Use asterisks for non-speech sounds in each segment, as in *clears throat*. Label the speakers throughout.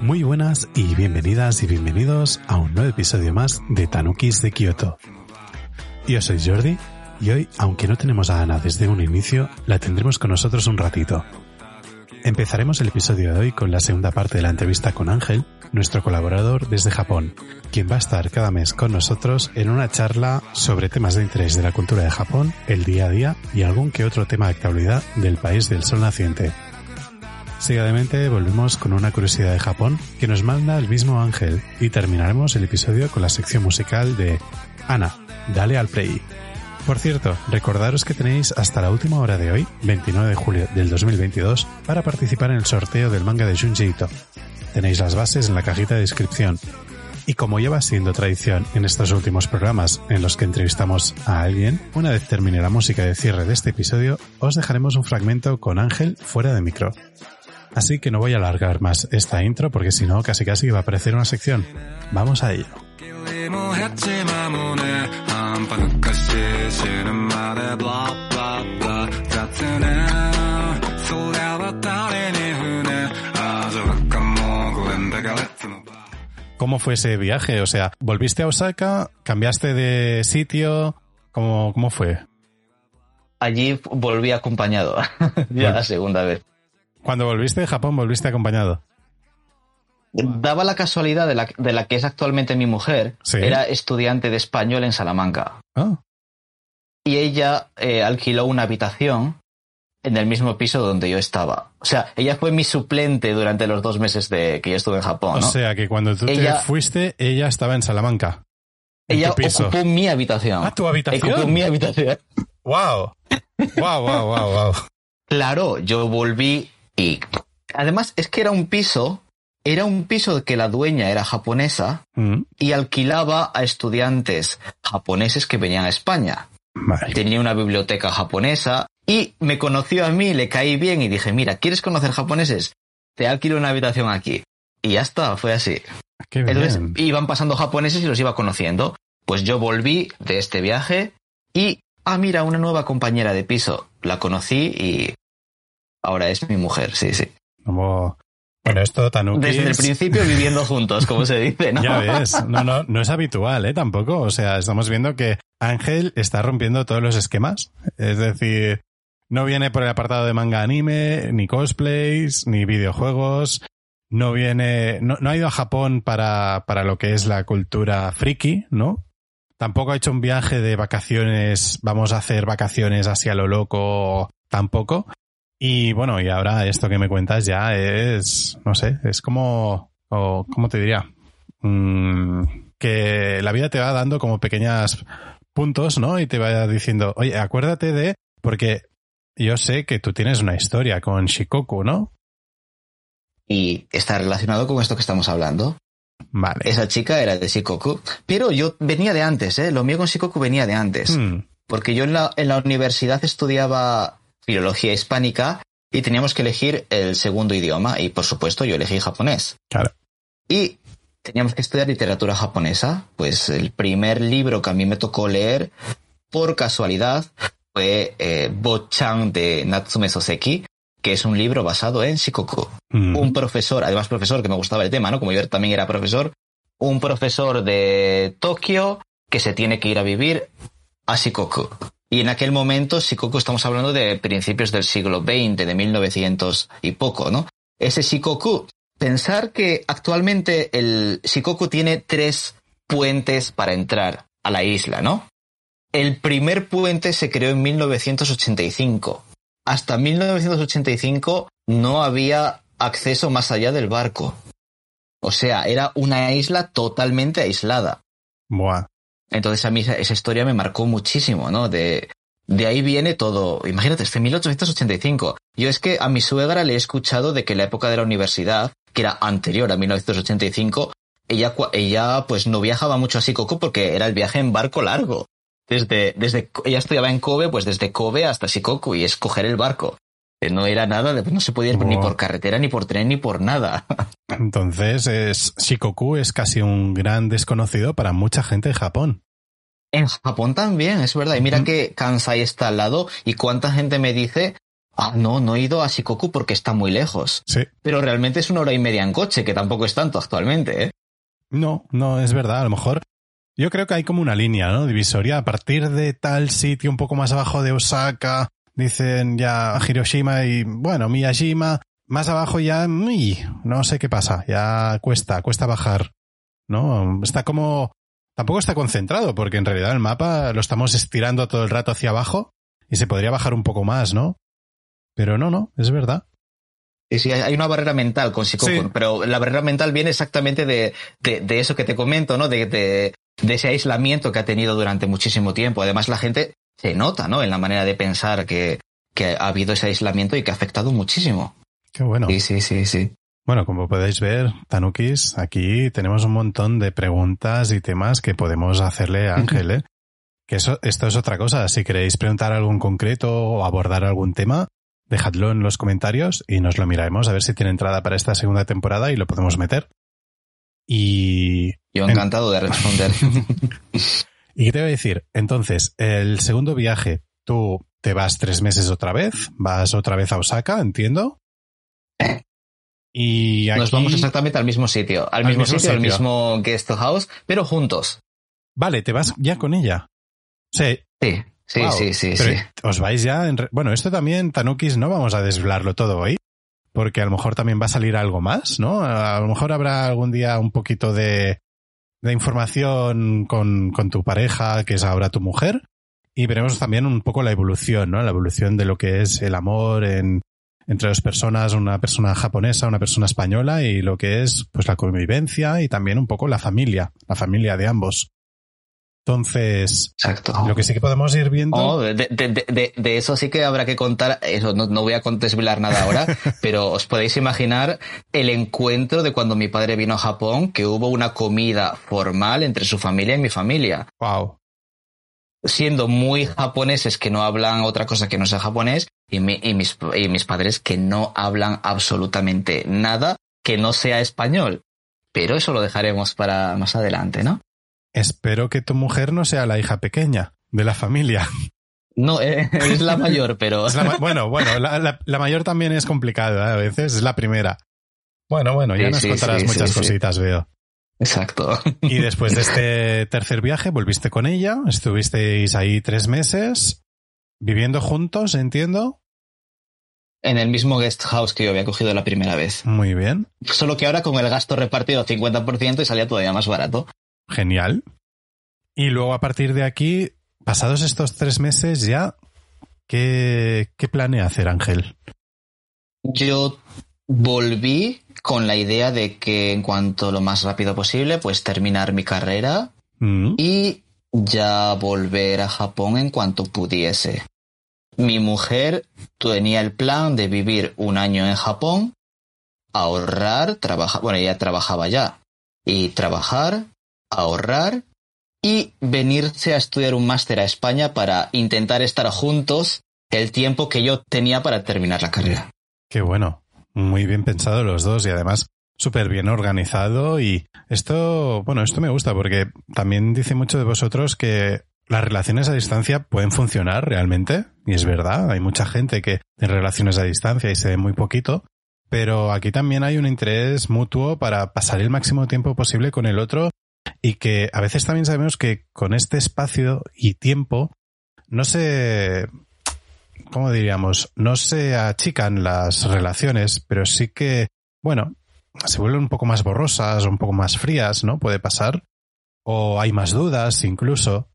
Speaker 1: Muy buenas y bienvenidas y bienvenidos a un nuevo episodio más de Tanukis de Kyoto. Yo soy Jordi y hoy, aunque no tenemos a Ana desde un inicio, la tendremos con nosotros un ratito. Empezaremos el episodio de hoy con la segunda parte de la entrevista con Ángel, nuestro colaborador desde Japón, quien va a estar cada mes con nosotros en una charla sobre temas de interés de la cultura de Japón, el día a día y algún que otro tema de actualidad del país del sol naciente. Seguidamente volvemos con una curiosidad de Japón que nos manda el mismo Ángel y terminaremos el episodio con la sección musical de Ana, dale al play. Por cierto, recordaros que tenéis hasta la última hora de hoy, 29 de julio del 2022, para participar en el sorteo del manga de Junji. Tenéis las bases en la cajita de descripción. Y como lleva siendo tradición en estos últimos programas en los que entrevistamos a alguien, una vez termine la música de cierre de este episodio, os dejaremos un fragmento con Ángel fuera de micro. Así que no voy a alargar más esta intro porque si no casi casi va a aparecer una sección. Vamos a ello. ¿Cómo fue ese viaje? O sea, ¿volviste a Osaka? ¿Cambiaste de sitio? ¿Cómo, cómo fue?
Speaker 2: Allí volví acompañado, *laughs* ya la segunda vez.
Speaker 1: Cuando volviste de Japón, volviste acompañado.
Speaker 2: Daba la casualidad de la, de la que es actualmente mi mujer,
Speaker 1: Sí.
Speaker 2: era estudiante de español en Salamanca.
Speaker 1: Ah,
Speaker 2: Y ella eh, alquiló una habitación en el mismo piso donde yo estaba. O sea, ella fue mi suplente durante los dos meses de que yo estuve en Japón,
Speaker 1: o
Speaker 2: ¿no?
Speaker 1: sea que cuando tú
Speaker 2: Ella-
Speaker 1: te fuiste, ella estaba en Salamanca. En
Speaker 2: ella ocupó mi habitación.
Speaker 1: Ah, tu habitación.
Speaker 2: Ocupó mi habitación.
Speaker 1: Wow. Wow, wow, wow, wow.
Speaker 2: Claro, yo volví y además es que era un piso, era un piso que la dueña era japonesa
Speaker 1: Mm,
Speaker 2: y alquilaba a estudiantes japoneses que venían a España.
Speaker 1: Vale.
Speaker 2: Tenía una biblioteca japonesa y me conoció a mí, le caí bien y dije, mira, ¿quieres conocer japoneses? Te alquilo una habitación aquí. Y ya está, fue así.
Speaker 1: Qué bien.
Speaker 2: Entonces iban pasando japoneses y los iba conociendo. Pues yo volví de este viaje y, ah, mira, una nueva compañera de piso. La conocí y ahora es mi mujer, sí, sí.
Speaker 1: Como- Bueno, esto Tanuki
Speaker 2: Desde el principio viviendo juntos, como se dice, ¿no?
Speaker 1: Ya ves, no, no, no es habitual, ¿eh? Tampoco. O sea, estamos viendo que Ángel está rompiendo todos los esquemas. Es decir, no viene por el apartado de manga anime, ni cosplays, ni videojuegos. No viene, no, no ha ido a Japón para, para lo que es la cultura friki, ¿no? Tampoco ha hecho un viaje de vacaciones, vamos a hacer vacaciones hacia lo loco, tampoco. Y bueno, y ahora esto que me cuentas ya es, no sé, es como, o, ¿cómo te diría? Mm, que la vida te va dando como pequeñas puntos, ¿no? Y te va diciendo, oye, acuérdate de, porque yo sé que tú tienes una historia con Shikoku, ¿no?
Speaker 2: Y está relacionado con esto que estamos hablando.
Speaker 1: Vale.
Speaker 2: Esa chica era de Shikoku, pero yo venía de antes, ¿eh? Lo mío con Shikoku venía de antes.
Speaker 1: Hmm,
Speaker 2: Porque yo en la, en la universidad estudiaba filología hispánica y teníamos que elegir el segundo idioma y por supuesto yo elegí japonés.
Speaker 1: claro.
Speaker 2: Y teníamos que estudiar literatura japonesa. Pues el primer libro que a mí me tocó leer por casualidad fue eh, Bo-chan de Natsume Soseki, que es un libro basado en Shikoku
Speaker 1: Hmm,
Speaker 2: un profesor, además profesor que me gustaba el tema, ¿no? Como yo también era profesor, un profesor de Tokio que se tiene que ir a vivir a Shikoku. Y en aquel momento, Shikoku estamos hablando de principios del siglo XX, de 1900 y poco, ¿no? Ese Shikoku, pensar que actualmente el Shikoku tiene tres puentes para entrar a la isla, ¿no? El primer puente se creó en 1985. Hasta 1985 no había acceso más allá del barco. O sea, era una isla totalmente aislada.
Speaker 1: Buah.
Speaker 2: Entonces a mí esa, esa historia me marcó muchísimo, ¿no? De, de ahí viene todo. Imagínate, este 1885. Yo es que a mi suegra le he escuchado de que en la época de la universidad, que era anterior a 1985, ella, ella pues no viajaba mucho a Shikoku porque era el viaje en barco largo. desde, desde, ella estudiaba en Kobe, pues desde Kobe hasta Shikoku y es coger el barco. No era nada, no se podía ir ni por carretera, ni por tren, ni por nada. *laughs*
Speaker 1: Entonces, es, Shikoku es casi un gran desconocido para mucha gente de Japón.
Speaker 2: En Japón también, es verdad. Y mira que Kansai está al lado y cuánta gente me dice, ah, no, no he ido a Shikoku porque está muy lejos.
Speaker 1: Sí.
Speaker 2: Pero realmente es una hora y media en coche, que tampoco es tanto actualmente, ¿eh?
Speaker 1: No, no, es verdad. A lo mejor yo creo que hay como una línea, ¿no? Divisoria. A partir de tal sitio un poco más abajo de Osaka, dicen ya Hiroshima y, bueno, Miyajima. Más abajo ya, no sé qué pasa. Ya cuesta, cuesta bajar. ¿No? Está como tampoco está concentrado, porque en realidad el mapa lo estamos estirando todo el rato hacia abajo y se podría bajar un poco más, ¿no? Pero no, no, es verdad.
Speaker 2: Sí, sí, hay una barrera mental con Shikoku, pero la barrera mental viene exactamente de, de, eso que te comento, ¿no? De, de, ese aislamiento que ha tenido durante muchísimo tiempo. Además, la gente se nota, ¿no? En la manera de pensar que, que ha habido ese aislamiento y que ha afectado muchísimo.
Speaker 1: Qué bueno.
Speaker 2: Sí, sí, sí, sí.
Speaker 1: Bueno, como podéis ver, Tanukis, aquí tenemos un montón de preguntas y temas que podemos hacerle a Ángel, *laughs* ¿eh? Que eso, esto es otra cosa. Si queréis preguntar algo en concreto o abordar algún tema, dejadlo en los comentarios y nos lo miraremos a ver si tiene entrada para esta segunda temporada y lo podemos meter. Y...
Speaker 2: Yo encantado de responder. *laughs* *laughs*
Speaker 1: ¿Y qué te voy a decir? Entonces, el segundo viaje, tú te vas tres meses otra vez, vas otra vez a Osaka, entiendo. Y
Speaker 2: Nos vamos exactamente al mismo sitio, al, mismo, sitio, al mismo guest house, pero juntos.
Speaker 1: Vale, te vas ya con ella.
Speaker 2: Sí. Sí, sí, sí, sí,
Speaker 1: Os vais ya en... Bueno, esto también, Tanukis, no vamos a desvelarlo todo hoy, porque a lo mejor también va a salir algo más, ¿no? A lo mejor habrá algún día un poquito de, de información con, con tu pareja, que es ahora tu mujer, y veremos también un poco la evolución, ¿no? La evolución de lo que es el amor en, entre dos personas, una persona japonesa, una persona española y lo que es pues la convivencia y también un poco la familia, la familia de ambos. Entonces,
Speaker 2: Exacto.
Speaker 1: lo que sí que podemos ir viendo.
Speaker 2: Oh, de, de, de, eso sí que habrá que contar. Eso no, no voy a contestar nada ahora, *laughs* pero os podéis imaginar el encuentro de cuando mi padre vino a Japón, que hubo una comida formal entre su familia y mi familia.
Speaker 1: Wow
Speaker 2: siendo muy japoneses que no hablan otra cosa que no sea japonés y, y, mis, y mis padres que no hablan absolutamente nada que no sea español. Pero eso lo dejaremos para más adelante, ¿no?
Speaker 1: Espero que tu mujer no sea la hija pequeña de la familia.
Speaker 2: No, eh, *laughs* es la mayor, pero...
Speaker 1: bueno, bueno, la, la, mayor también es complicada, ¿eh? a veces es la primera. Bueno, bueno, ya nos contarás muchas cositas, veo.
Speaker 2: Exacto.
Speaker 1: Y después de este tercer viaje volviste con ella, estuvisteis ahí tres meses, viviendo juntos, entiendo.
Speaker 2: En el mismo guest house que yo había cogido la primera vez.
Speaker 1: Muy bien.
Speaker 2: Solo que ahora con el gasto repartido 50% y salía todavía más barato.
Speaker 1: Genial. Y luego a partir de aquí, pasados estos tres meses ya, ¿qué, qué planea hacer Ángel?
Speaker 2: Yo volví con la idea de que en cuanto lo más rápido posible, pues terminar mi carrera mm. y ya volver a Japón en cuanto pudiese. Mi mujer tenía el plan de vivir un año en Japón, ahorrar, trabajar, bueno, ella trabajaba ya, y trabajar, ahorrar y venirse a estudiar un máster a España para intentar estar juntos el tiempo que yo tenía para terminar la carrera.
Speaker 1: Qué bueno muy bien pensado los dos y además súper bien organizado y esto, bueno, esto me gusta porque también dice mucho de vosotros que las relaciones a distancia pueden funcionar realmente y es verdad, hay mucha gente que en relaciones a distancia y se ve muy poquito, pero aquí también hay un interés mutuo para pasar el máximo tiempo posible con el otro y que a veces también sabemos que con este espacio y tiempo no se ¿cómo diríamos? No se achican las relaciones, pero sí que, bueno, se vuelven un poco más borrosas, un poco más frías, ¿no? Puede pasar. O hay más dudas incluso.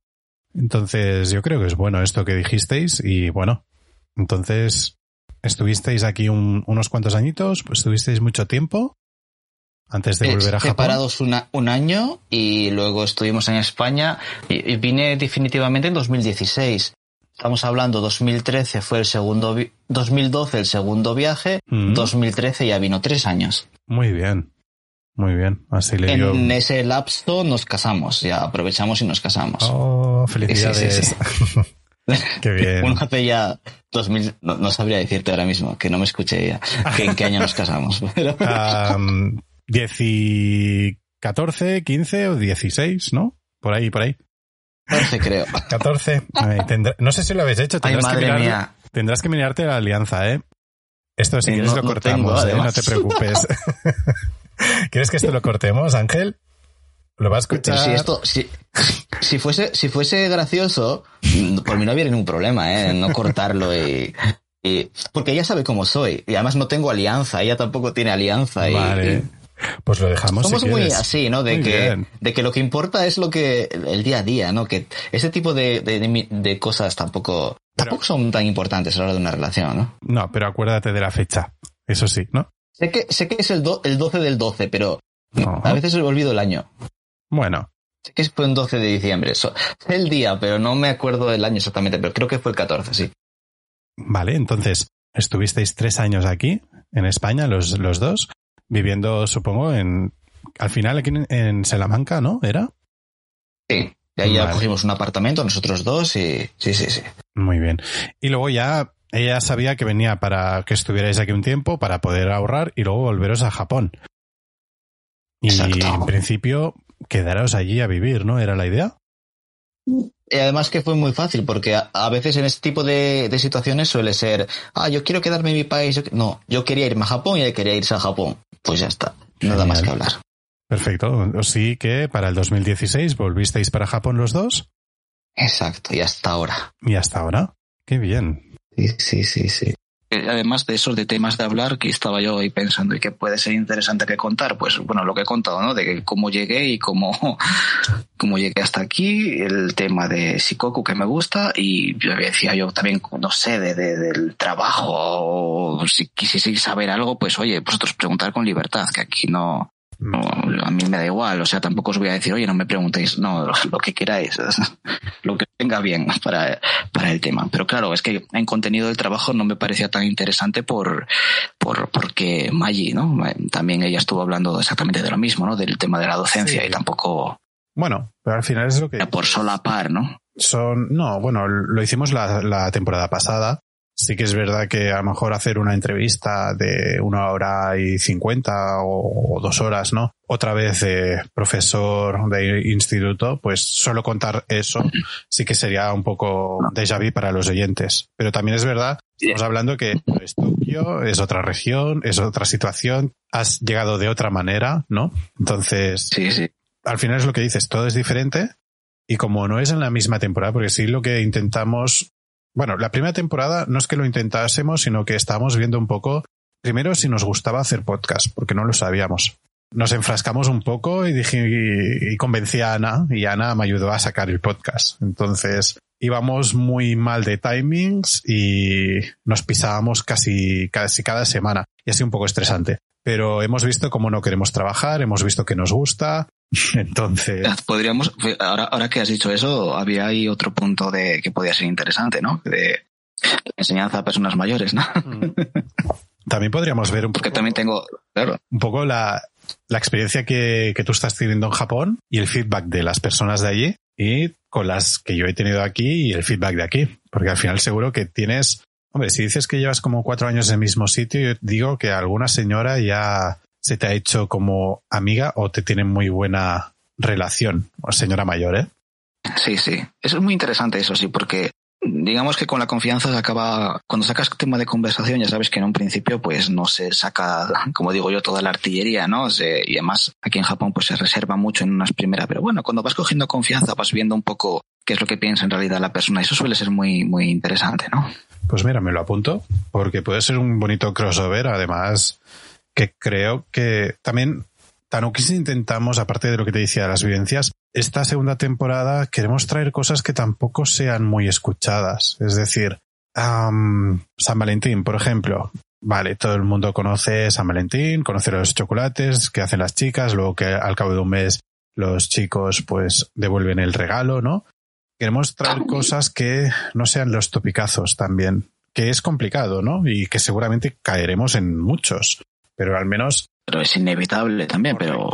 Speaker 1: Entonces, yo creo que es bueno esto que dijisteis y bueno, entonces, estuvisteis aquí unos cuantos añitos, pues estuvisteis mucho tiempo antes de volver a Japón.
Speaker 2: Separados un año y luego estuvimos en España y, vine definitivamente en 2016. Estamos hablando 2013 fue el segundo, 2012 el segundo viaje, 2013 mm. ya vino tres años.
Speaker 1: Muy bien. Muy bien, así le
Speaker 3: En ese lapso nos casamos, ya aprovechamos y nos casamos.
Speaker 1: Oh, felicidades. *laughs* Qué bien. *laughs*
Speaker 3: Bueno, hace ya 2000, no, sabría decirte ahora mismo, que no me escuché ya, que en qué año nos casamos. *laughs* Pero...
Speaker 1: 14, 15 o 16, ¿no? Por ahí, por ahí.
Speaker 3: 14 creo.
Speaker 1: 14. no sé si lo habéis hecho. Tendrás, que mirar, tendrás que mirarte la alianza, ¿eh? Esto si quieres lo cortamos, ¿eh? No te preocupes. *laughs* ¿Quieres que esto lo cortemos, Ángel? ¿Lo vas a escuchar?
Speaker 3: si esto, si, si, fuese, si fuese gracioso, por mí no habría ningún problema, ¿eh? No cortarlo y, porque ella sabe cómo soy. Y además no tengo alianza. Ella tampoco tiene alianza.
Speaker 1: Vale. Pues lo dejamos.
Speaker 3: Somos muy así, ¿no? De que, de que lo que importa es lo que, el día a día, ¿no? Que ese tipo de, de, cosas tampoco, tampoco son tan importantes a la hora de una relación, ¿no?
Speaker 1: No, pero acuérdate de la fecha. Eso sí, ¿no?
Speaker 3: Sé que, sé que es el, el 12 del 12, pero a veces olvido el año.
Speaker 1: Bueno.
Speaker 3: Sé que fue un 12 de diciembre. sé el día, pero no me acuerdo del año exactamente, pero creo que fue el 14, sí.
Speaker 1: Vale, entonces, estuvisteis tres años aquí, en España, los, los dos viviendo, supongo, en al final aquí en, Salamanca, ¿no? ¿Era?
Speaker 3: Sí, y ahí ya cogimos un apartamento, nosotros dos, y sí, sí, sí.
Speaker 1: Muy bien. Y luego ya ella sabía que venía para que estuvierais aquí un tiempo, para poder ahorrar y luego volveros a Japón. Y en principio quedaros allí a vivir, ¿no? ¿Era la idea?
Speaker 3: Y además que fue muy fácil, porque a, veces en este tipo de, situaciones suele ser, ah, yo quiero quedarme en mi país. No, yo quería irme a Japón y él quería irse a Japón. Pues ya está, nada más que hablar.
Speaker 1: Perfecto. Sí que para el 2016 volvisteis para Japón los dos.
Speaker 3: Exacto, y hasta ahora.
Speaker 1: Y hasta ahora. Qué bien.
Speaker 3: Sí, sí, sí, sí
Speaker 2: además de esos de temas de hablar que estaba yo ahí pensando y que puede ser interesante que contar, pues bueno, lo que he contado, ¿no? De cómo llegué y cómo, *laughs* cómo llegué hasta aquí, el tema de Shikoku que me gusta y yo decía yo también, no sé, de, del trabajo o si quisieseis saber algo, pues oye, vosotros preguntar con libertad, que aquí no, no, a mí me da igual, o sea, tampoco os voy a decir, oye, no me preguntéis, no, lo que queráis, *laughs* lo que venga bien para, para el tema. Pero claro, es que en contenido del trabajo no me parecía tan interesante por, por, porque Maggi, ¿no? También ella estuvo hablando exactamente de lo mismo, ¿no? Del tema de la docencia y tampoco.
Speaker 1: Bueno, pero al final es lo que.
Speaker 2: Por solapar, ¿no?
Speaker 1: Son, no, bueno, lo hicimos la, la temporada pasada Sí que es verdad que a lo mejor hacer una entrevista de una hora y cincuenta o, dos horas, ¿no? Otra vez de profesor de instituto, pues solo contar eso sí que sería un poco déjà vu para los oyentes. Pero también es verdad, estamos hablando que es Tokio, es otra región, es otra situación, has llegado de otra manera, ¿no? Entonces,
Speaker 2: sí, sí.
Speaker 1: al final es lo que dices, todo es diferente. Y como no es en la misma temporada, porque sí lo que intentamos bueno, la primera temporada no es que lo intentásemos, sino que estábamos viendo un poco, primero si nos gustaba hacer podcast, porque no lo sabíamos. Nos enfrascamos un poco y dije, y, convencí a Ana, y Ana me ayudó a sacar el podcast. Entonces, íbamos muy mal de timings y nos pisábamos casi, casi cada semana. Y ha sido un poco estresante. Pero hemos visto cómo no queremos trabajar, hemos visto que nos gusta, *laughs* Entonces.
Speaker 2: Podríamos, ahora, ahora que has dicho eso, había ahí otro punto de que podía ser interesante, ¿no? De enseñanza a personas mayores, ¿no? Mm.
Speaker 1: También podríamos ver un
Speaker 2: poco. Porque también tengo, claro.
Speaker 1: Un poco la, la experiencia que, que tú estás teniendo en Japón y el feedback de las personas de allí y con las que yo he tenido aquí y el feedback de aquí. Porque al final seguro que tienes, hombre, si dices que llevas como cuatro años en el mismo sitio, yo digo que alguna señora ya se te ha hecho como amiga o te tiene muy buena relación, señora mayor, ¿eh?
Speaker 2: Sí, sí. Eso es muy interesante, eso sí, porque digamos que con la confianza se acaba, cuando sacas tema de conversación, ya sabes que en un principio pues no se saca, como digo yo, toda la artillería, ¿no? y además aquí en Japón pues se reserva mucho en unas primeras, pero bueno, cuando vas cogiendo confianza vas viendo un poco qué es lo que piensa en realidad la persona, eso suele ser muy, muy interesante, ¿no?
Speaker 1: Pues mira, me lo apunto, porque puede ser un bonito crossover, además que creo que también Tanukis intentamos, aparte de lo que te decía de las vivencias, esta segunda temporada queremos traer cosas que tampoco sean muy escuchadas. Es decir, San Valentín, por ejemplo. Vale, todo el mundo conoce San Valentín, conoce los chocolates que hacen las chicas, luego que al cabo de un mes los chicos pues devuelven el regalo, ¿no? Queremos traer cosas que no sean los topicazos también, que es complicado, ¿no? Y que seguramente caeremos en muchos pero al menos
Speaker 2: pero es inevitable también, pero...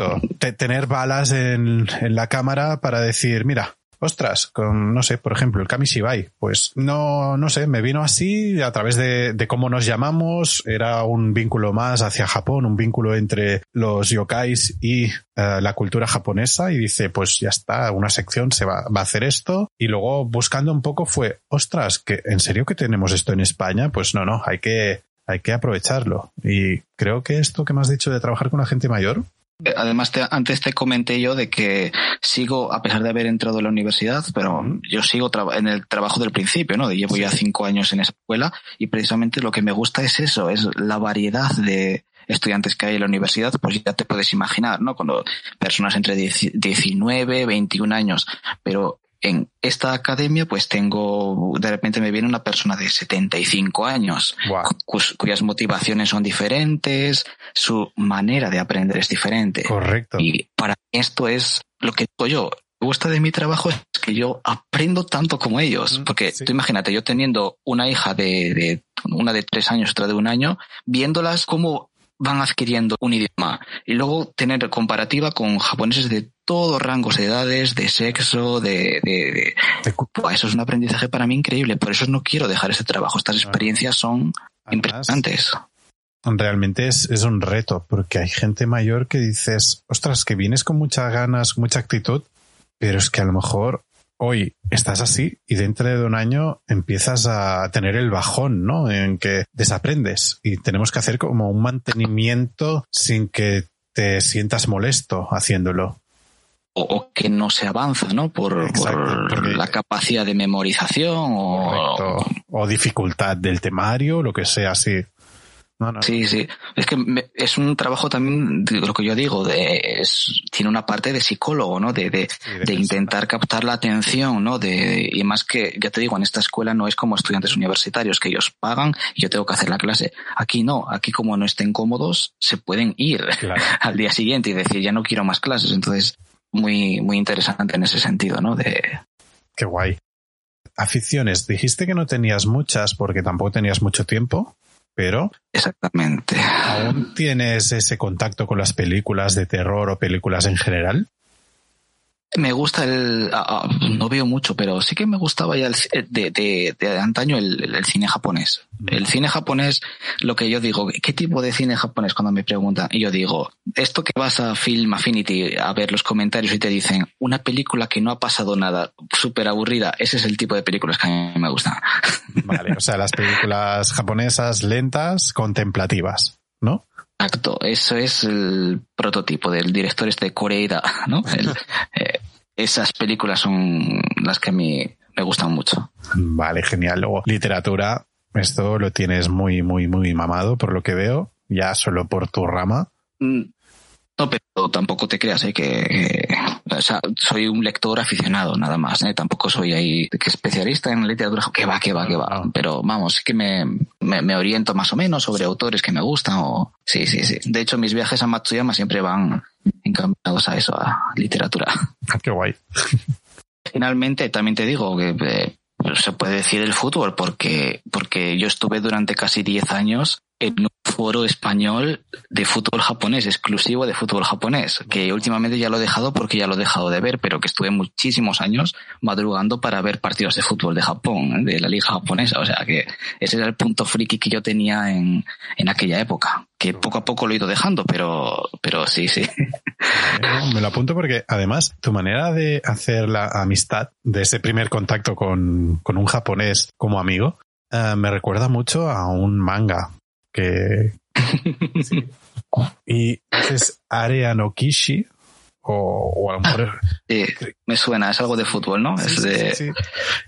Speaker 1: Tener balas en, en la cámara para decir, mira, ostras, con, no sé, por ejemplo, el Kamishibai, pues no, no sé, me vino así a través de, de, cómo nos llamamos, era un vínculo más hacia Japón, un vínculo entre los yokais y uh, la cultura japonesa y dice, pues ya está, una sección se va, va, a hacer esto y luego buscando un poco fue, ostras, que en serio que tenemos esto en España, pues no, no, hay que, hay que aprovecharlo y creo que esto que me has dicho de trabajar con la gente mayor,
Speaker 2: Además, te, antes te comenté yo de que sigo, a pesar de haber entrado a la universidad, pero yo sigo en el trabajo del principio, ¿no? Llevo ya cinco años en escuela y precisamente lo que me gusta es eso, es la variedad de estudiantes que hay en la universidad, pues ya te puedes imaginar, ¿no? Cuando personas entre 19, 21 años, pero en esta academia pues tengo, de repente me viene una persona de 75 años,
Speaker 1: wow.
Speaker 2: cuyas motivaciones son diferentes, su manera de aprender es diferente.
Speaker 1: Correcto.
Speaker 2: Y para esto es lo que digo yo. Me gusta de mi trabajo es que yo aprendo tanto como ellos, porque sí. tú imagínate, yo teniendo una hija de, de, una de tres años, otra de un año, viéndolas como van adquiriendo un idioma y luego tener comparativa con japoneses de todos rangos de edades, de sexo, de, de, eso es un aprendizaje para mí increíble. Por eso no quiero dejar ese trabajo. Estas experiencias son Además, impresionantes.
Speaker 1: Realmente es, es un reto, porque hay gente mayor que dices, ostras, que vienes con muchas ganas, mucha actitud, pero es que a lo mejor hoy estás así y dentro de un año empiezas a tener el bajón, ¿no? En que desaprendes y tenemos que hacer como un mantenimiento sin que te sientas molesto haciéndolo.
Speaker 2: O, o que no se avanza, ¿no? Por, Exacto, por la capacidad de memorización o...
Speaker 1: o dificultad del temario, lo que sea así.
Speaker 2: No, no, sí, sí. Es que me, es un trabajo también, de lo que yo digo, de, es, tiene una parte de psicólogo, ¿no? De, de, sí, de, de intentar captar la atención, ¿no? De, y más que, ya te digo, en esta escuela no es como estudiantes universitarios que ellos pagan y yo tengo que hacer la clase. Aquí no, aquí como no estén cómodos, se pueden ir
Speaker 1: claro. *laughs*
Speaker 2: al día siguiente y decir, ya no quiero más clases. Entonces, muy, muy interesante en ese sentido, ¿no? De...
Speaker 1: Qué guay. Aficiones, dijiste que no tenías muchas porque tampoco tenías mucho tiempo pero
Speaker 2: exactamente.
Speaker 1: ¿Aún tienes ese contacto con las películas de terror o películas en general?
Speaker 2: Me gusta el, uh, no veo mucho, pero sí que me gustaba ya el, de, de, de, antaño el, el, cine japonés. El cine japonés, lo que yo digo, ¿qué tipo de cine japonés cuando me preguntan? Y yo digo, esto que vas a Film Affinity a ver los comentarios y te dicen, una película que no ha pasado nada, súper aburrida, ese es el tipo de películas que a mí me gustan.
Speaker 1: Vale, o sea, las películas japonesas lentas, contemplativas, ¿no?
Speaker 2: Exacto, eso es el prototipo del director este Koreeda, ¿no? *laughs* El, eh, esas películas son las que a mí me gustan mucho.
Speaker 1: Vale, genial. Luego, literatura, esto lo tienes muy, muy, muy mamado por lo que veo, ya solo por tu rama.
Speaker 2: No, pero tampoco te creas ¿eh? que, o sea, soy un lector aficionado, nada más. ¿eh? Tampoco soy ahí que especialista en literatura. Que va, que va, que va. Pero vamos, sí que me, me, me, oriento más o menos sobre autores que me gustan. O... Sí, sí, sí. De hecho, mis viajes a Matsuyama siempre van encaminados a eso, a literatura.
Speaker 1: Qué guay. *laughs*
Speaker 2: Finalmente, también te digo que eh, se puede decir el fútbol porque, porque yo estuve durante casi 10 años en un foro español de fútbol japonés, exclusivo de fútbol japonés, que últimamente ya lo he dejado porque ya lo he dejado de ver, pero que estuve muchísimos años madrugando para ver partidos de fútbol de Japón, de la liga japonesa. O sea que ese era el punto friki que yo tenía en, en aquella época, que poco a poco lo he ido dejando, pero, pero sí, sí.
Speaker 1: Me lo apunto porque además tu manera de hacer la amistad, de ese primer contacto con, con un japonés como amigo, uh, me recuerda mucho a un manga que sí. y es Area no Kishi o, o a lo mejor
Speaker 2: sí, me suena es algo de fútbol no
Speaker 1: sí,
Speaker 2: es de...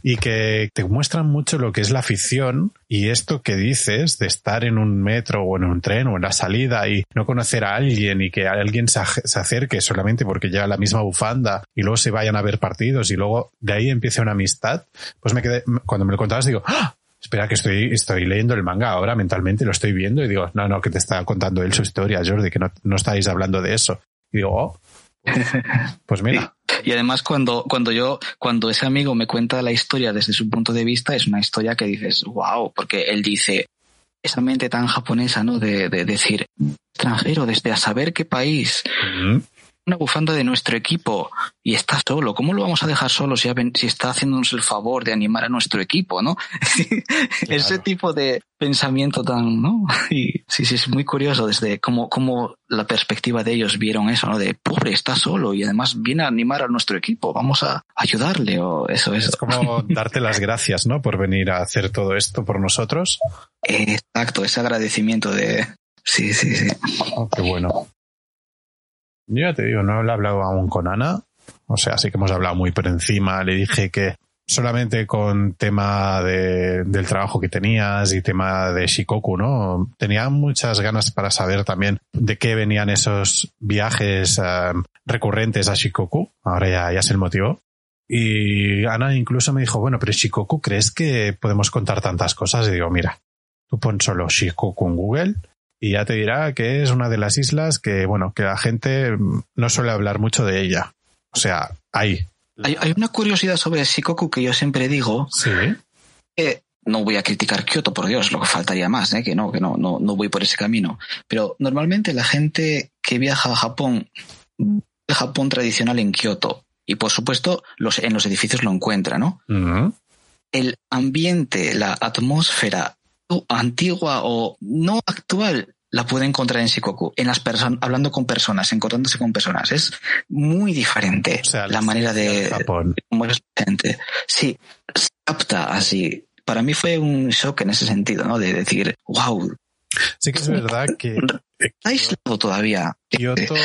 Speaker 1: y que te muestran mucho lo que es la afición y esto que dices de estar en un metro o en un tren o en la salida y no conocer a alguien y que alguien se, se acerque solamente porque lleva la misma bufanda y luego se vayan a ver partidos y luego de ahí empieza una amistad pues me quedé cuando me lo contabas digo ¡Ah! Espera que estoy, estoy leyendo el manga ahora mentalmente, lo estoy viendo y digo, no, no, que te está contando él su historia, Jordi, que no, no estáis hablando de eso. Y digo, oh, *laughs* pues mira.
Speaker 2: Y, además cuando, cuando yo, cuando ese amigo me cuenta la historia desde su punto de vista, es una historia que dices, wow, porque él dice, esa mente tan japonesa, ¿no? De, de decir, extranjero, desde a saber qué país, una bufanda de nuestro equipo y está solo. ¿Cómo lo vamos a dejar solo si, si está haciéndonos el favor de animar a nuestro equipo, no? *laughs* Ese tipo de pensamiento tan, ¿no? *laughs* Y sí, sí, es muy curioso desde cómo, cómo la perspectiva de ellos vieron eso, ¿no? De pobre, está solo y además viene a animar a nuestro equipo, vamos a ayudarle o eso es.
Speaker 1: Es como *laughs* darte las gracias, ¿no? Por venir a hacer todo esto por nosotros.
Speaker 2: Exacto, ese agradecimiento de, Sí, sí, sí.
Speaker 1: Oh, qué bueno. Yo ya te digo, no he hablado aún con Ana. O sea, sí que hemos hablado muy por encima. Le dije que solamente con tema de, del trabajo que tenías y tema de Shikoku, ¿no? Tenía muchas ganas para saber también de qué venían esos viajes eh, recurrentes a Shikoku. Ahora ya, ya es el motivo. Y Ana incluso me dijo, bueno, pero Shikoku, ¿crees que podemos contar tantas cosas? Y digo, mira, tú pon solo Shikoku en Google y ya te dirá que es una de las islas que, bueno, que la gente no suele hablar mucho de ella. O sea, ahí.
Speaker 2: Hay, hay una curiosidad sobre Shikoku que yo siempre digo.
Speaker 1: Sí.
Speaker 2: no voy a criticar Kioto, por Dios, lo que faltaría más, ¿eh? que no, que no, no, no voy por ese camino. Pero normalmente la gente que viaja a Japón, el Japón tradicional en Kioto, y por supuesto los, en los edificios lo encuentra, ¿no? El ambiente, la atmósfera antigua o no actual la puede encontrar en Shikoku, en las personas, hablando con personas, encontrándose con personas. Es muy diferente la manera de
Speaker 1: Japón.
Speaker 2: cómo es gente. Sí, se capta así. Para mí fue un shock en ese sentido, ¿no? De decir, wow.
Speaker 1: Sí que es verdad que
Speaker 2: está aislado todavía.
Speaker 1: Kioto,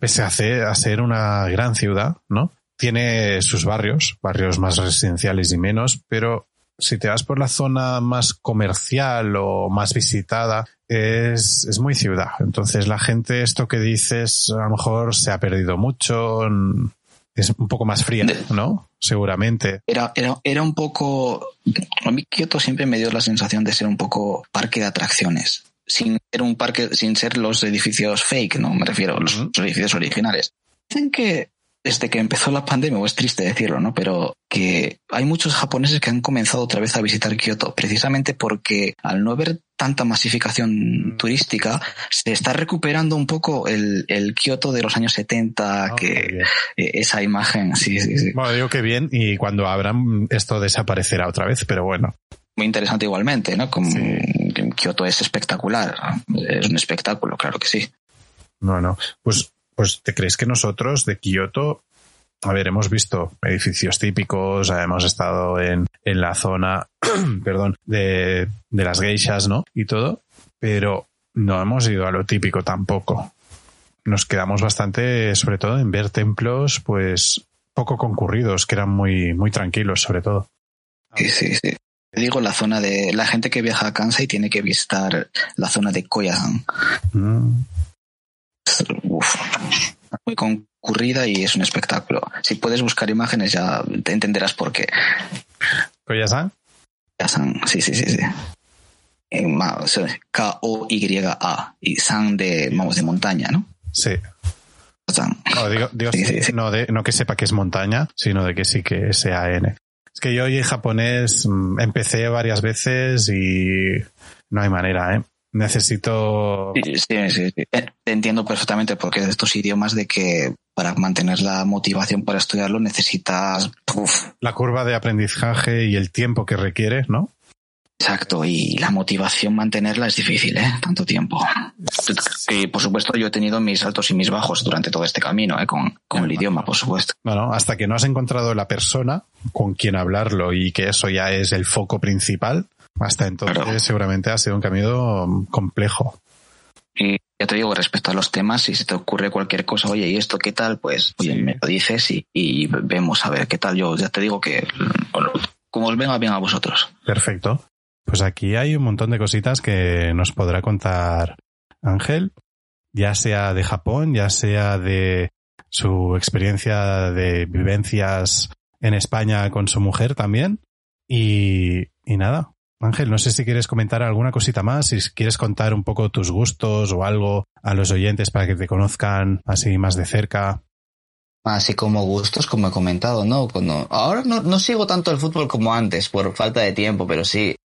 Speaker 1: pese a ser, a ser una gran ciudad, ¿no? Tiene sus barrios, barrios más residenciales y menos, pero si te vas por la zona más comercial o más visitada, es, es muy ciudad. Entonces la gente, esto que dices, a lo mejor se ha perdido mucho, es un poco más fría, ¿no? Seguramente.
Speaker 2: Era, era, era un poco, a mí Kioto siempre me dio la sensación de ser un poco parque de atracciones. Sin ser un parque, sin ser los edificios fake, ¿no? Me refiero a los, los edificios originales. Dicen que desde que empezó la pandemia, o es triste decirlo, ¿no? Pero que hay muchos japoneses que han comenzado otra vez a visitar Kioto, precisamente porque al no haber tanta masificación turística, se está recuperando un poco el, el Kioto de los años 70, ah, que eh, esa imagen, sí, sí, sí.
Speaker 1: Bueno, digo que bien, y cuando abran esto desaparecerá otra vez, pero bueno.
Speaker 2: Muy interesante igualmente, ¿no? Como Kioto es espectacular, es un espectáculo, claro que sí.
Speaker 1: No, no. Pues pues ¿te crees que nosotros de Kioto, a ver, hemos visto edificios típicos, hemos estado en, en la zona, *clears throat* perdón, de, de las geishas, ¿no? Y todo, pero no hemos ido a lo típico tampoco. Nos quedamos bastante, sobre todo, en ver templos, pues, poco concurridos, que eran muy, muy tranquilos, sobre todo.
Speaker 2: Sí, sí, sí. Digo, la zona de la gente que viaja a Kansai tiene que visitar la zona de Koyasan. Mm muy concurrida y es un espectáculo. Si puedes buscar imágenes ya te entenderás por qué.
Speaker 1: ¿Koyasan?
Speaker 2: Koyasan, sí, sí, sí, sí. K-O-Y-A y San de, vamos, de montaña, ¿no?
Speaker 1: Sí. No, digo, No, de, no que sepa que es montaña, sino de que sí que sea N. Es que yo hoy en japonés mm, empecé varias veces y no hay manera, ¿eh? Necesito.
Speaker 2: Sí, sí, sí. Entiendo perfectamente porque de estos idiomas de que para mantener la motivación para estudiarlo necesitas.
Speaker 1: La curva de aprendizaje y el tiempo que requiere, ¿no?
Speaker 2: Exacto, y la motivación mantenerla es difícil, ¿eh? Tanto tiempo. Y por supuesto yo he tenido mis altos y mis bajos durante todo este camino, ¿eh? Con, con el idioma, por supuesto.
Speaker 1: Bueno, hasta que no has encontrado la persona con quien hablarlo y que eso ya es el foco principal, hasta entonces seguramente ha sido un camino complejo.
Speaker 2: Y ya te digo, respecto a los temas, si se te ocurre cualquier cosa, oye, ¿y esto qué tal? Pues, oye, me lo dices y, vemos a ver qué tal. Yo ya te digo que como os venga bien a vosotros.
Speaker 1: Perfecto. Pues aquí hay un montón de cositas que nos podrá contar Ángel, ya sea de Japón, ya sea de su experiencia de vivencias en España con su mujer también. Y, y nada, Ángel, no sé si quieres comentar alguna cosita más, si quieres contar un poco tus gustos o algo a los oyentes para que te conozcan así más de cerca.
Speaker 3: Así como gustos, como he comentado, ¿no? Ahora no, no sigo tanto el fútbol como antes, por falta de tiempo, pero sí,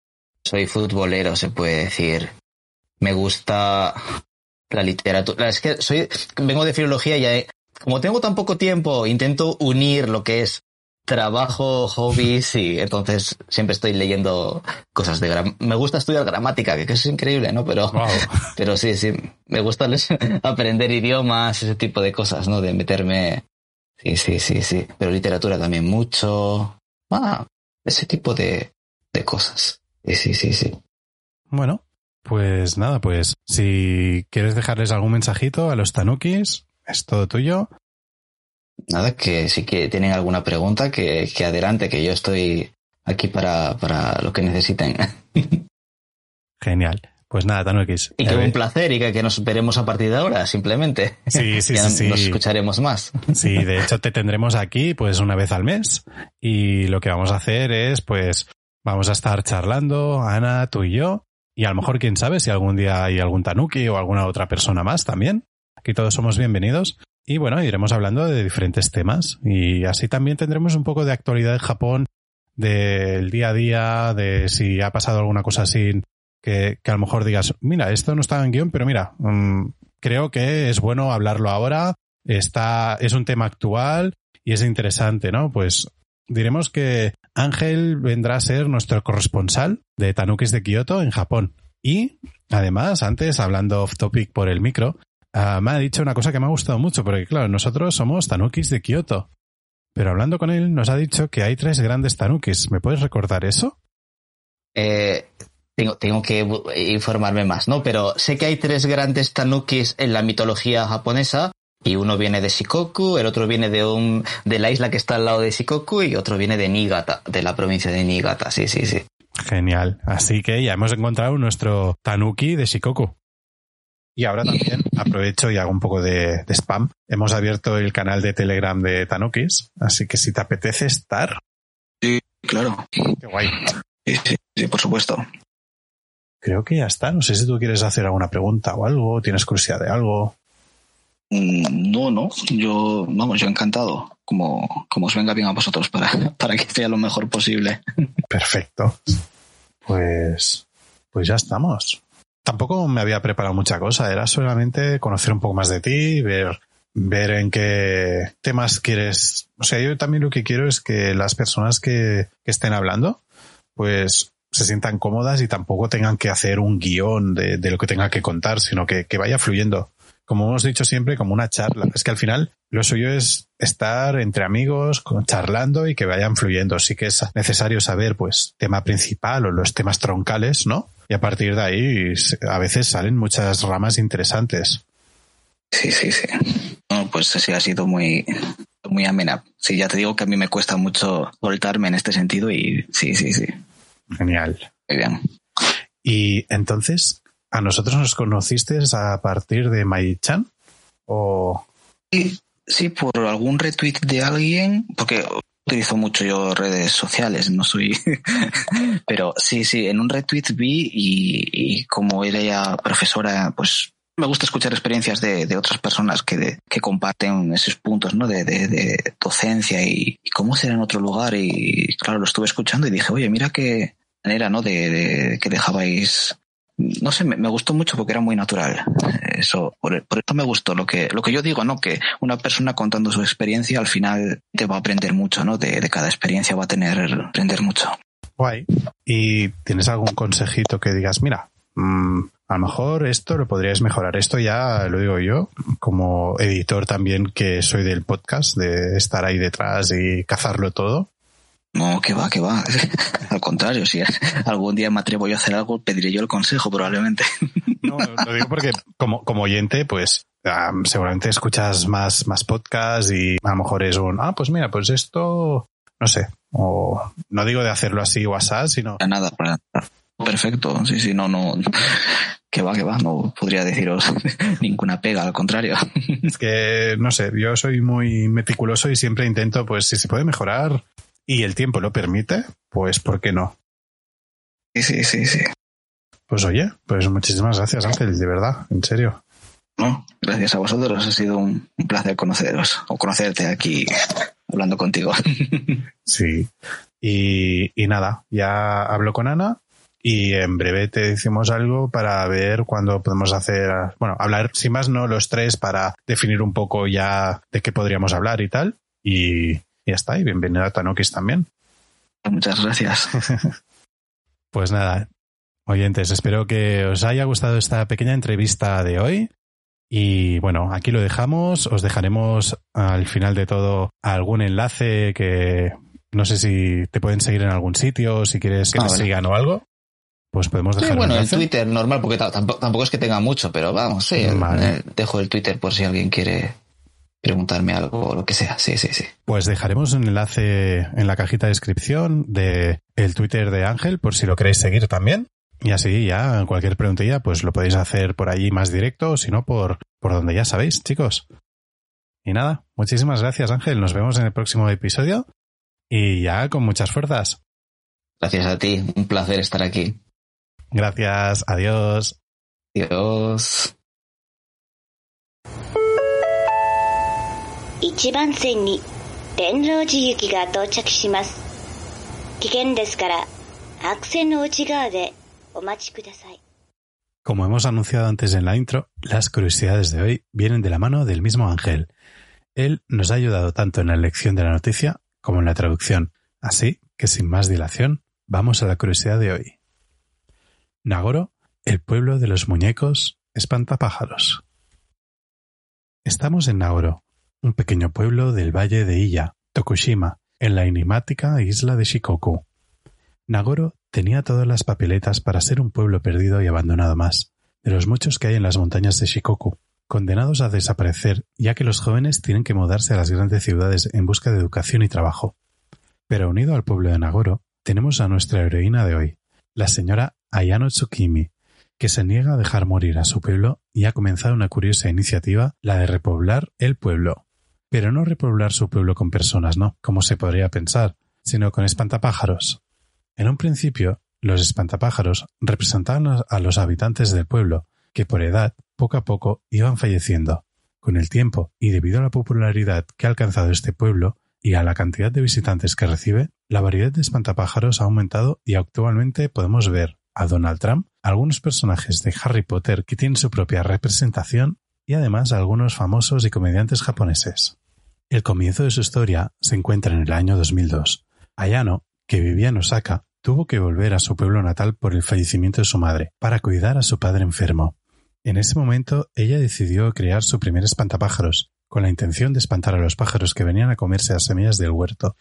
Speaker 3: soy futbolero, se puede decir. Me gusta la literatura. Es que soy, vengo de filología y como tengo tan poco tiempo, intento unir lo que es trabajo, hobbies y entonces siempre estoy leyendo cosas de gram me gusta estudiar gramática, que, es increíble, ¿no? Pero, *laughs* pero sí, sí, me gusta aprender idiomas, ese tipo de cosas, ¿no? De meterme, sí, sí, sí, sí, pero literatura también mucho, ah, ese tipo de, de cosas, sí, sí, sí, sí.
Speaker 1: Bueno, pues nada, pues si quieres dejarles algún mensajito a los tanukis, es todo tuyo
Speaker 3: nada, que si que tienen alguna pregunta, que, que adelante, que yo estoy aquí para, para lo que necesiten. *laughs*
Speaker 1: Genial. Pues nada, Tanuekis.
Speaker 3: Y que un placer y que, que, nos veremos a partir de ahora, simplemente.
Speaker 1: Sí, sí, *laughs* sí,
Speaker 3: Nos escucharemos más. *laughs*
Speaker 1: Sí, de hecho te tendremos aquí pues una vez al mes y lo que vamos a hacer es pues vamos a estar charlando, Ana, tú y yo, y a lo mejor quién sabe si algún día hay algún Tanuki o alguna otra persona más también. Aquí todos somos bienvenidos. Y bueno, iremos hablando de diferentes temas y así también tendremos un poco de actualidad en Japón, del día a día, de si ha pasado alguna cosa así que, a lo mejor digas, mira, esto no estaba en guion, pero mira, mm, creo que es bueno hablarlo ahora, está, es un tema actual y es interesante, ¿no? Pues diremos que Ángel vendrá a ser nuestro corresponsal de Tanukis de Kioto en Japón. Y además, antes, hablando off topic por el micro, Ah, me ha dicho una cosa que me ha gustado mucho, porque claro, nosotros somos tanukis de Kioto. Pero hablando con él, nos ha dicho que hay tres grandes tanukis. ¿Me puedes recordar eso?
Speaker 3: Eh, tengo, tengo que informarme más, ¿no? Pero sé que hay tres grandes tanukis en la mitología japonesa. Y uno viene de Shikoku, el otro viene de un de la isla que está al lado de Shikoku y otro viene de Niigata, de la provincia de Niigata. Sí, sí, sí.
Speaker 1: Genial. Así que ya hemos encontrado nuestro tanuki de Shikoku. Y ahora también aprovecho y hago un poco de, spam. Hemos abierto el canal de Telegram de Tanukis, así que si te apetece estar.
Speaker 2: Sí, claro.
Speaker 1: Qué guay.
Speaker 2: Sí, sí, por supuesto.
Speaker 1: Creo que ya está. No sé si tú quieres hacer alguna pregunta o algo, tienes curiosidad de algo.
Speaker 2: Mm, no, no. Yo, vamos, yo encantado. Como, como os venga bien a vosotros para, *laughs* para que sea lo mejor posible.
Speaker 1: Perfecto. Pues, pues ya estamos tampoco me había preparado mucha cosa, era solamente conocer un poco más de ti, ver, ver en qué temas quieres. O sea, yo también lo que quiero es que las personas que, estén hablando, pues se sientan cómodas y tampoco tengan que hacer un guion de, lo que tenga que contar, sino que, que vaya fluyendo como hemos dicho siempre, como una charla. Es que al final lo suyo es estar entre amigos, charlando y que vayan fluyendo. Sí que es necesario saber, pues, tema principal o los temas troncales, ¿no? Y a partir de ahí a veces salen muchas ramas interesantes.
Speaker 2: Sí, sí, sí. pues sí, ha sido muy, muy amena. Sí, ya te digo que a mí me cuesta mucho soltarme en este sentido y sí, sí, sí.
Speaker 1: Genial.
Speaker 2: Muy bien.
Speaker 1: Y entonces, ¿A nosotros nos conociste a partir de Mai-chan? ¿O...?
Speaker 2: Sí, sí, por algún retweet de alguien, porque utilizo mucho yo redes sociales, no soy... *laughs* Pero sí, sí, en un retweet vi y, como era ya profesora, pues me gusta escuchar experiencias de, otras personas que, que comparten esos puntos ¿no? de, de, docencia y, cómo será en otro lugar. Y claro, lo estuve escuchando y dije, oye, mira qué manera ¿no? de, que dejabais no sé, me, gustó mucho porque era muy natural. Eso, por, esto me gustó lo que, lo que yo digo, ¿no? Que una persona contando su experiencia al final te va a aprender mucho, ¿no? De, cada experiencia va a tener, aprender mucho.
Speaker 1: Guay. ¿Y tienes algún consejito que digas, mira, mm, a lo mejor esto lo podrías mejorar? Esto ya lo digo yo, como editor también que soy del podcast, de estar ahí detrás y cazarlo todo.
Speaker 2: No, que va, que va. *laughs* Al contrario, si *laughs* algún día me atrevo yo a hacer algo, pediré yo el consejo probablemente. *laughs*
Speaker 1: No, lo digo porque como, como oyente, pues seguramente escuchas más, más podcasts y a lo mejor es un, ah, pues mira, pues esto, no sé, o no digo de hacerlo así o así, sino...
Speaker 2: Para nada, para Perfecto, sí, sí, no, no, que va, que va, no podría deciros ninguna pega, al contrario.
Speaker 1: Es que, no sé, yo soy muy meticuloso y siempre intento, pues, si se puede mejorar, y el tiempo lo permite, pues ¿por qué no?
Speaker 2: Sí, sí, sí, sí.
Speaker 1: Pues oye, pues muchísimas gracias Ángel, de verdad, en serio.
Speaker 2: No, gracias a vosotros, ha sido un, placer conoceros o conocerte aquí hablando contigo. *laughs*
Speaker 1: Sí. Y, y, nada, ya hablo con Ana y en breve te decimos algo para ver cuándo podemos hacer, bueno, hablar sin más no los tres para definir un poco ya de qué podríamos hablar y tal. Y ya está, y bienvenido a Tanokis también.
Speaker 2: Muchas gracias. *laughs*
Speaker 1: pues nada, oyentes, espero que os haya gustado esta pequeña entrevista de hoy. Y bueno, aquí lo dejamos. Os dejaremos al final de todo algún enlace que no sé si te pueden seguir en algún sitio, si quieres que te sigan o algo. Pues podemos dejar.
Speaker 3: Sí, bueno, el Twitter normal, porque tampoco, es que tenga mucho, pero vamos, sí. dejo el Twitter por si alguien quiere preguntarme algo o lo que sea. Sí, sí, sí.
Speaker 1: Pues dejaremos un enlace en la cajita de descripción de el Twitter de Ángel por si lo queréis seguir también. Y así ya cualquier preguntilla pues lo podéis hacer por allí más directo o si no por, por donde ya sabéis, chicos. Y nada, muchísimas gracias Ángel. Nos vemos en el próximo episodio y ya con muchas fuerzas.
Speaker 3: Gracias a ti, un placer estar aquí.
Speaker 1: Gracias, adiós.
Speaker 3: Adiós.
Speaker 4: 一番線に天王寺行きが到着します。危険ですから、白線の内側でお待ちください。
Speaker 1: Como hemos anunciado antes en la intro, las curiosidades de hoy vienen de la mano del mismo Ángel. Él nos ha ayudado tanto en la elección de la noticia como en la traducción, así que sin más dilación, vamos a la curiosidad de hoy. Nagoro, el pueblo de los muñecos espantapájaros. Estamos en Nagoro, un pequeño pueblo del valle de Iya, Tokushima, en la enigmática isla de Shikoku. Nagoro tenía todas las papeletas para ser un pueblo perdido y abandonado más, de los muchos que hay en las montañas de Shikoku, condenados a desaparecer ya que los jóvenes tienen que mudarse a las grandes ciudades en busca de educación y trabajo. Pero unido al pueblo de Nagoro, tenemos a nuestra heroína de hoy, la señora Ayano Tsukimi, que se niega a dejar morir a su pueblo y ha comenzado una curiosa iniciativa, la de repoblar el pueblo. Pero no repoblar su pueblo con personas, no, como se podría pensar, sino con espantapájaros. En un principio, los espantapájaros representaban a los habitantes del pueblo, que por edad, poco a poco, iban falleciendo. Con el tiempo, y debido a la popularidad que ha alcanzado este pueblo y a la cantidad de visitantes que recibe, la variedad de espantapájaros ha aumentado y actualmente podemos ver a Donald Trump, algunos personajes de Harry Potter que tienen su propia representación y además algunos famosos y comediantes japoneses. El comienzo de su historia se encuentra en el año 2002. Ayano, que vivía en Osaka, tuvo que volver a su pueblo natal por el fallecimiento de su madre, para cuidar a su padre enfermo. En ese momento ella decidió crear su primer espantapájaros, con la intención de espantar a los pájaros que venían a comerse las semillas del huerto.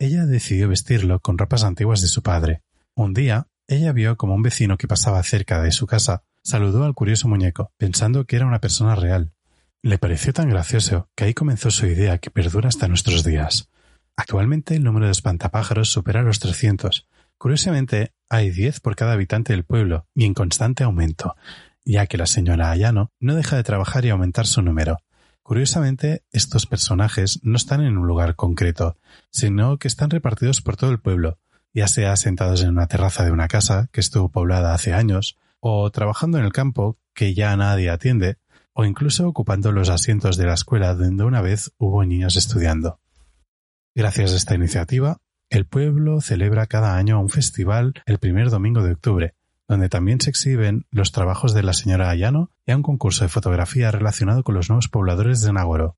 Speaker 1: Ella decidió vestirlo con ropas antiguas de su padre. Un día, ella vio como un vecino que pasaba cerca de su casa saludó al curioso muñeco, pensando que era una persona real. Le pareció tan gracioso que ahí comenzó su idea que perdura hasta nuestros días. Actualmente el número de espantapájaros supera los 300. Curiosamente, hay 10 por cada habitante del pueblo y en constante aumento, ya que la señora Ayano no deja de trabajar y aumentar su número. Curiosamente, estos personajes no están en un lugar concreto, sino que están repartidos por todo el pueblo, ya sea sentados en una terraza de una casa que estuvo poblada hace años, o trabajando en el campo que ya nadie atiende, o incluso ocupando los asientos de la escuela donde una vez hubo niños estudiando. Gracias a esta iniciativa, el pueblo celebra cada año un festival el primer domingo de octubre, donde también se exhiben los trabajos de la señora Ayano y a un concurso de fotografía relacionado con los nuevos pobladores de Nagoro.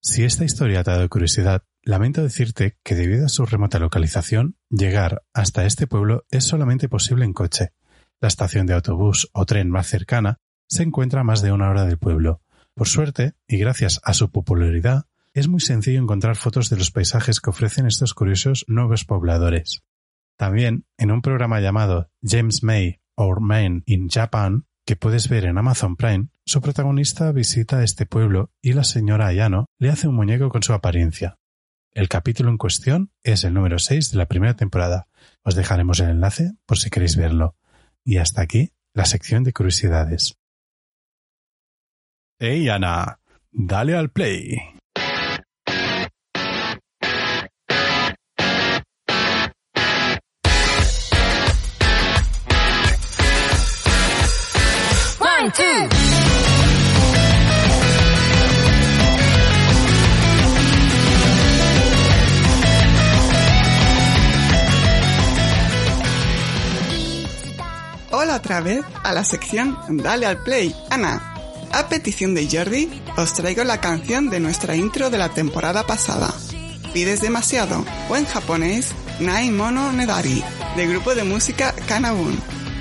Speaker 1: Si esta historia te ha dado curiosidad, lamento decirte que debido a su remota localización, llegar hasta este pueblo es solamente posible en coche. La estación de autobús o tren más cercana se encuentra a más de una hora del pueblo. Por suerte, y gracias a su popularidad, es muy sencillo encontrar fotos de los paisajes que ofrecen estos curiosos nuevos pobladores. También, en un programa llamado James May or Men in Japan, que puedes ver en Amazon Prime, su protagonista visita este pueblo y la señora Ayano le hace un muñeco con su apariencia. El capítulo en cuestión es el número 6 de la primera temporada. Os dejaremos el enlace por si queréis verlo. Y hasta aquí la sección de curiosidades. ¡Hey Ana! Dale al play.
Speaker 5: Otra vez a la sección Dale al Play, Ana. A petición de Jordi, os traigo la canción de nuestra intro de la temporada pasada. Pides demasiado, o en japonés, Nai Mono Nedari, del grupo de música Kanabun.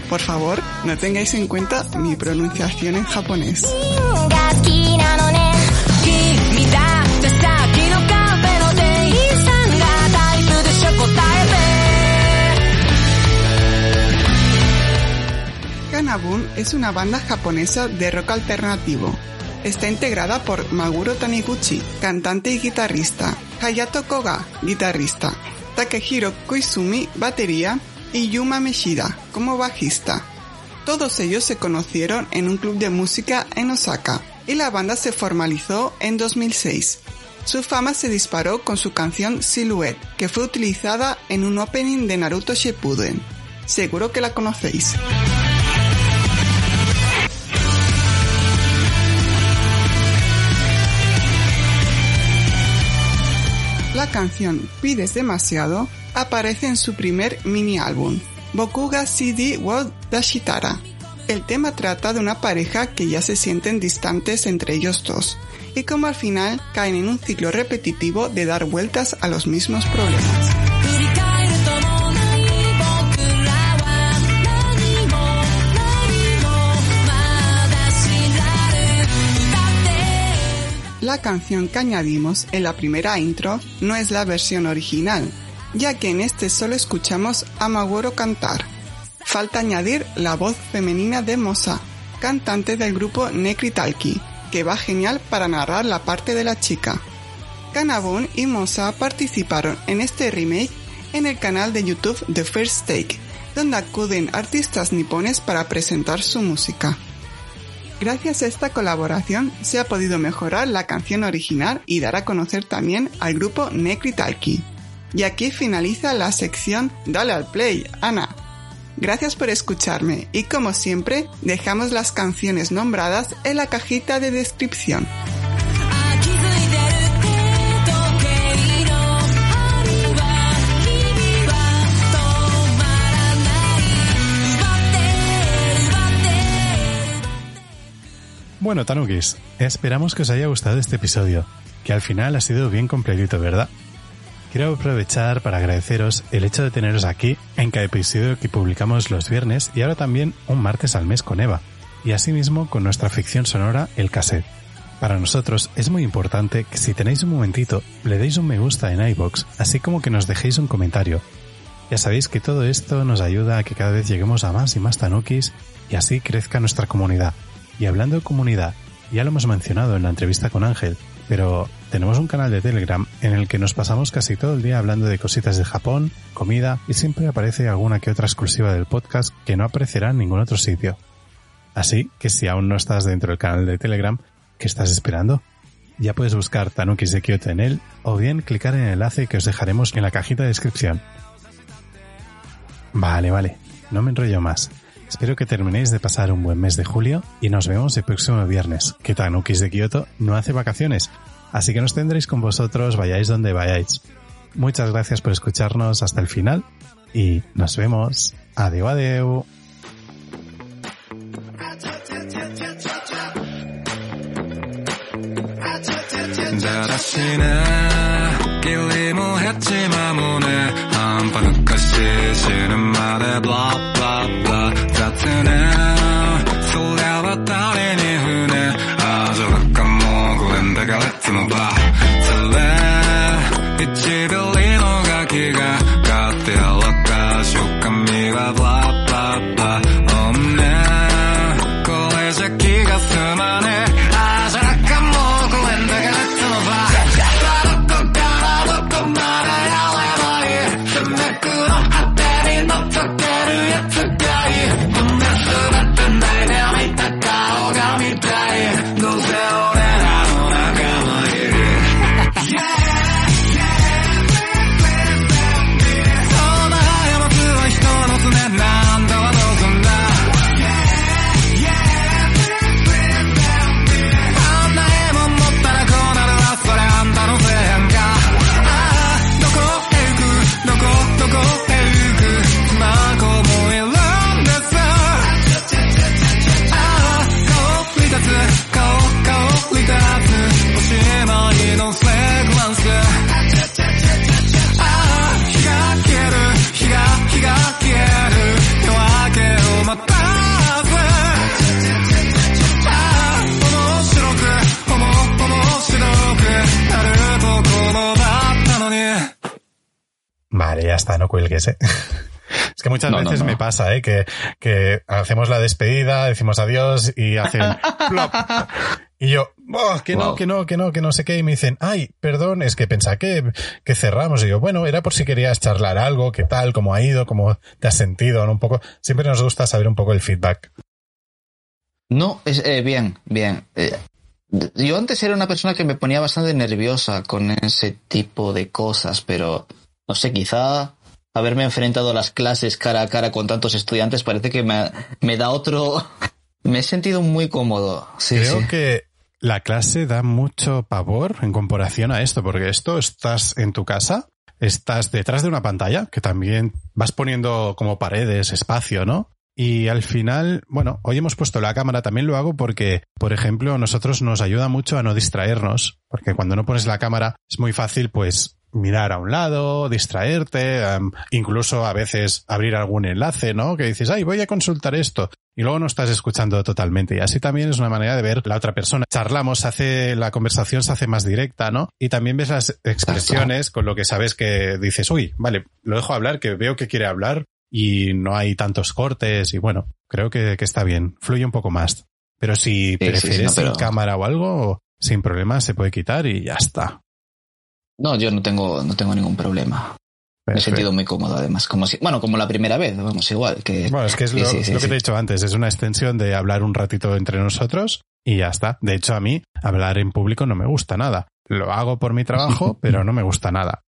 Speaker 5: Por favor, no tengáis en cuenta mi pronunciación en japonés. Kanabun es una banda japonesa de rock alternativo. Está integrada por Maguro Taniguchi, cantante y guitarrista, Hayato Koga, guitarrista, Takehiro Koizumi, batería, y Yuma Meshida, como bajista. Todos ellos se conocieron en un club de música en Osaka, y la banda se formalizó en 2006. Su fama se disparó con su canción Silhouette, que fue utilizada en un opening de Naruto Shippuden. Seguro que la conocéis. Canción Pides demasiado aparece en su primer mini álbum, Bokuga CD World Dashitara. El tema trata de una pareja que ya se sienten distantes entre ellos dos, y como al final caen en un ciclo repetitivo de dar vueltas a los mismos problemas. La canción que añadimos en la primera intro no es la versión original, ya que en este solo escuchamos a Maguro cantar. Falta añadir la voz femenina de Mosa, cantante del grupo Nekritalki, que va genial para narrar la parte de la chica. Kanabun y Mosa participaron en este remake en el canal de YouTube The First Take, donde acuden artistas nipones para presentar su música. Gracias a esta colaboración se ha podido mejorar la canción original y dar a conocer también al grupo Nekritalki. Y aquí finaliza la sección Dale al Play, Ana. Gracias por escucharme y como siempre dejamos las canciones nombradas en la cajita de descripción.
Speaker 1: Bueno, Tanukis, esperamos que os haya gustado este episodio, que al final ha sido bien completito, ¿verdad? Quiero aprovechar para agradeceros el hecho de teneros aquí en cada episodio que publicamos los viernes y ahora también un martes al mes con Eva, y asimismo con nuestra ficción sonora El Cassette. Para nosotros es muy importante que si tenéis un momentito le deis un me gusta en iBox, así como que nos dejéis un comentario. Ya sabéis que todo esto nos ayuda a que cada vez lleguemos a más y más tanukis y así crezca nuestra comunidad. Y hablando de comunidad, ya lo hemos mencionado en la entrevista con Ángel, pero tenemos un canal de Telegram en el que nos pasamos casi todo el día hablando de cositas de Japón, comida y siempre aparece alguna que otra exclusiva del podcast que no aparecerá en ningún otro sitio. Así que si aún no estás dentro del canal de Telegram, ¿qué estás esperando? Ya puedes buscar Tanukis de Kyoto en él o bien clicar en el enlace que os dejaremos en la cajita de descripción. Vale, vale, no me enrollo más. Espero que terminéis de pasar un buen mes de julio y nos vemos el próximo viernes, que Tanukis de Kyoto no hace vacaciones, así que nos tendréis con vosotros vayáis donde vayáis. Muchas gracias por escucharnos hasta el final y nos vemos. Adeu, adeu. Now. ¿Eh? *laughs* Es que muchas
Speaker 6: No,
Speaker 1: veces
Speaker 6: no.
Speaker 1: me pasa, ¿eh? Que, que hacemos la despedida, decimos adiós y hacen *laughs* plop. Y yo, oh, que no, que no, que no, que no sé qué. Y me dicen, ay, perdón, es que pensaba que, que cerramos. Y yo, bueno, era por si querías charlar algo, qué tal, cómo ha ido, cómo te has sentido, ¿no? Un poco. Siempre nos gusta saber un poco el feedback.
Speaker 2: No, es, eh, bien, bien. Eh, yo antes era una persona que me ponía bastante nerviosa con ese tipo de cosas, pero no sé, quizá haberme enfrentado a las clases cara a cara con tantos estudiantes parece que me, me da otro... *laughs* Me he sentido muy cómodo. Sí,
Speaker 1: Creo
Speaker 2: sí.
Speaker 1: que la clase da mucho pavor en comparación a esto, porque esto estás en tu casa, estás detrás de una pantalla, que también vas poniendo como paredes, espacio, ¿no? Y al final, bueno, hoy hemos puesto la cámara, también lo hago porque, por ejemplo, a nosotros nos ayuda mucho a no distraernos, porque cuando no pones la cámara es muy fácil, pues, mirar a un lado, distraerte, incluso a veces abrir algún enlace, ¿no? Que dices, ay, voy a consultar esto. Y luego no estás escuchando totalmente. Y así también es una manera de ver la otra persona. Charlamos, hace, la conversación se hace más directa, ¿no? Y también ves las expresiones con lo que sabes que dices, uy, vale, lo dejo hablar, que veo que quiere hablar y no hay tantos cortes y bueno, creo que, que está bien. Fluye un poco más. Pero si
Speaker 2: sí,
Speaker 1: prefieres
Speaker 2: sí, no, pero-
Speaker 1: sin cámara o algo, sin problema se puede quitar y ya está.
Speaker 2: No, yo no tengo, no tengo ningún problema. Me he sentido muy cómodo además. Como si, bueno, como la primera vez, vamos, igual. Que,
Speaker 1: Bueno, es que es lo,
Speaker 2: sí, sí,
Speaker 1: lo que te he dicho antes, es una extensión de hablar un ratito entre nosotros y ya está. De hecho, a mí hablar en público no me gusta nada. Lo hago por mi trabajo, *laughs* pero no me gusta nada.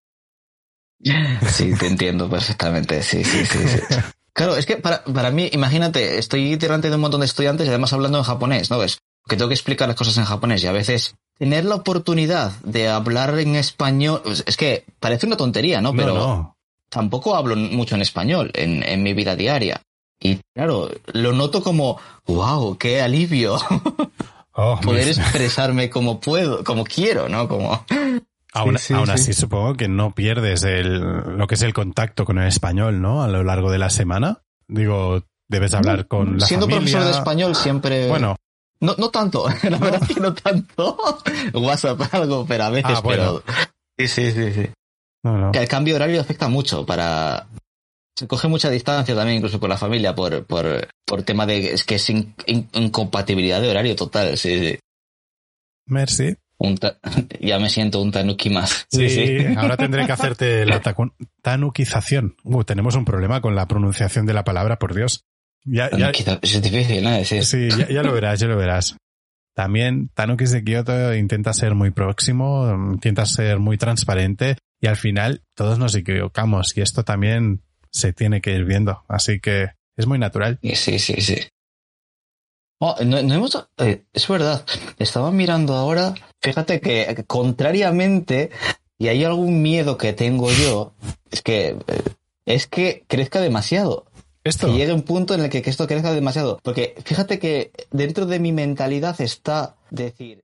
Speaker 2: Sí, te entiendo perfectamente. Sí, sí, sí. sí. *laughs* Claro, es que para, para mí, imagínate, estoy delante de un montón de estudiantes y además hablando en japonés, ¿no ves? Que tengo que explicar las cosas en japonés y a veces tener la oportunidad de hablar en español, es que parece una tontería, ¿no? Pero
Speaker 1: no, no.
Speaker 2: tampoco hablo mucho en español en, en mi vida diaria. Y claro, lo noto como, wow, qué alivio *laughs*
Speaker 1: Oh,
Speaker 2: poder
Speaker 1: mis-
Speaker 2: expresarme como puedo, como quiero, ¿no? Como, *laughs*
Speaker 1: aún
Speaker 2: sí,
Speaker 1: aún
Speaker 2: sí.
Speaker 1: así supongo que no pierdes el, lo que es el contacto con el español, ¿no? A lo largo de la semana. Digo, debes hablar con la
Speaker 2: siendo
Speaker 1: familia.
Speaker 2: profesor de español siempre...
Speaker 1: Bueno,
Speaker 2: No, no tanto, *laughs* la verdad es que no tanto. WhatsApp algo, pero a veces,
Speaker 1: Ah, bueno.
Speaker 2: pero. Sí, sí, sí, sí.
Speaker 1: no, no.
Speaker 2: Que el cambio horario afecta mucho para. Se coge mucha distancia también, incluso con la familia, por, por, por tema de. Es que es in- in- incompatibilidad de horario total, sí, sí.
Speaker 1: Merci.
Speaker 2: Un ta- *laughs* ya me siento un tanuki más.
Speaker 1: Sí, *laughs* ahora tendré que hacerte la tanukización. Uh, tenemos un problema con la pronunciación de la palabra, por Dios. Ya, ya,
Speaker 2: Es difícil, ¿no? Es-
Speaker 1: Sí, ya, ya lo verás, ya lo verás. También Tanukis de Kyoto intenta ser muy próximo, intenta ser muy transparente y al final todos nos equivocamos y esto también se tiene que ir viendo. Así que es muy natural.
Speaker 2: Sí, sí, sí. Oh, no, no hemos, eh, es verdad, estaba mirando ahora, fíjate que contrariamente, y hay algún miedo que tengo yo, es que, eh, es que crezca demasiado.
Speaker 1: Esto,
Speaker 2: Que llegue un punto en el que, que esto crezca demasiado. Porque fíjate que dentro de mi mentalidad está decir,